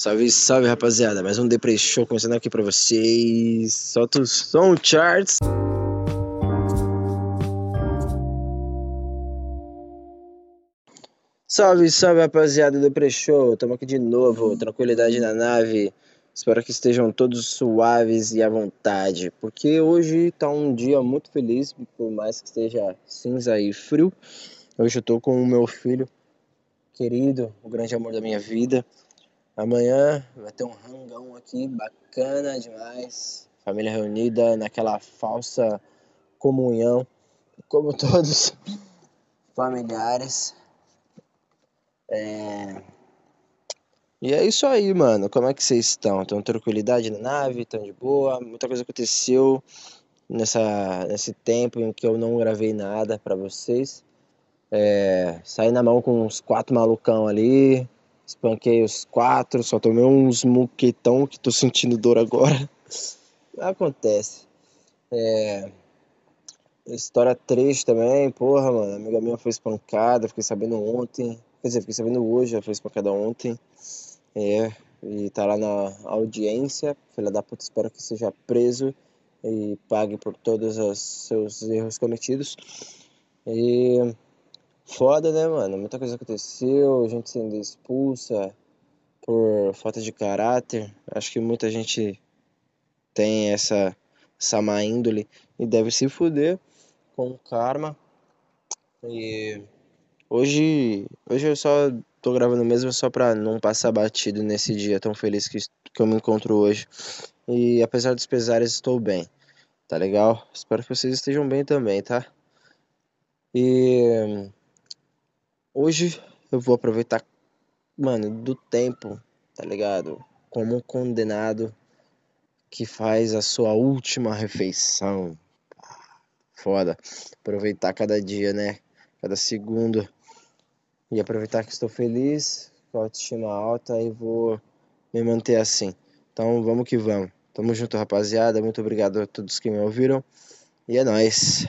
Salve, salve rapaziada, mais um Depre Show começando aqui pra vocês. Solta o som, charts. Salve, salve rapaziada do Depre tamo aqui de novo, tranquilidade na nave. Espero que estejam todos suaves e à vontade, porque hoje tá um dia muito feliz, por mais que esteja cinza e frio. Hoje eu tô com o meu filho querido, o grande amor da minha vida. Amanhã vai ter um rangão aqui bacana demais. Família reunida naquela falsa comunhão, como todos familiares. É... E é isso aí, mano. Como é que vocês estão? Estão tranquilidade na nave? Estão de boa? Muita coisa aconteceu nessa, nesse tempo em que eu não gravei nada para vocês. É, saí na mão com uns quatro malucão ali, Espanquei os quatro, só tomei uns muquetão que tô sentindo dor agora. Acontece. É... História triste também, porra, mano. A amiga minha foi espancada, fiquei sabendo ontem. Quer dizer, fiquei sabendo hoje, ela foi espancada ontem. É, e tá lá na audiência. Filha da puta, espero que seja preso e pague por todos os seus erros cometidos. E Foda, né, mano? Muita coisa aconteceu, gente sendo expulsa por falta de caráter. Acho que muita gente tem essa, essa má índole e deve se fuder com karma. E hoje, hoje eu só tô gravando mesmo só pra não passar batido nesse dia tão feliz que, que eu me encontro hoje. E apesar dos pesares, estou bem. Tá legal? Espero que vocês estejam bem também, tá? E Hoje eu vou aproveitar, mano, do tempo, tá ligado? Como um condenado que faz a sua última refeição. Foda. Aproveitar cada dia, né? Cada segundo. E aproveitar que estou feliz, com a autoestima alta e vou me manter assim. Então vamos que vamos. Tamo junto, rapaziada. Muito obrigado a todos que me ouviram. E é nóis.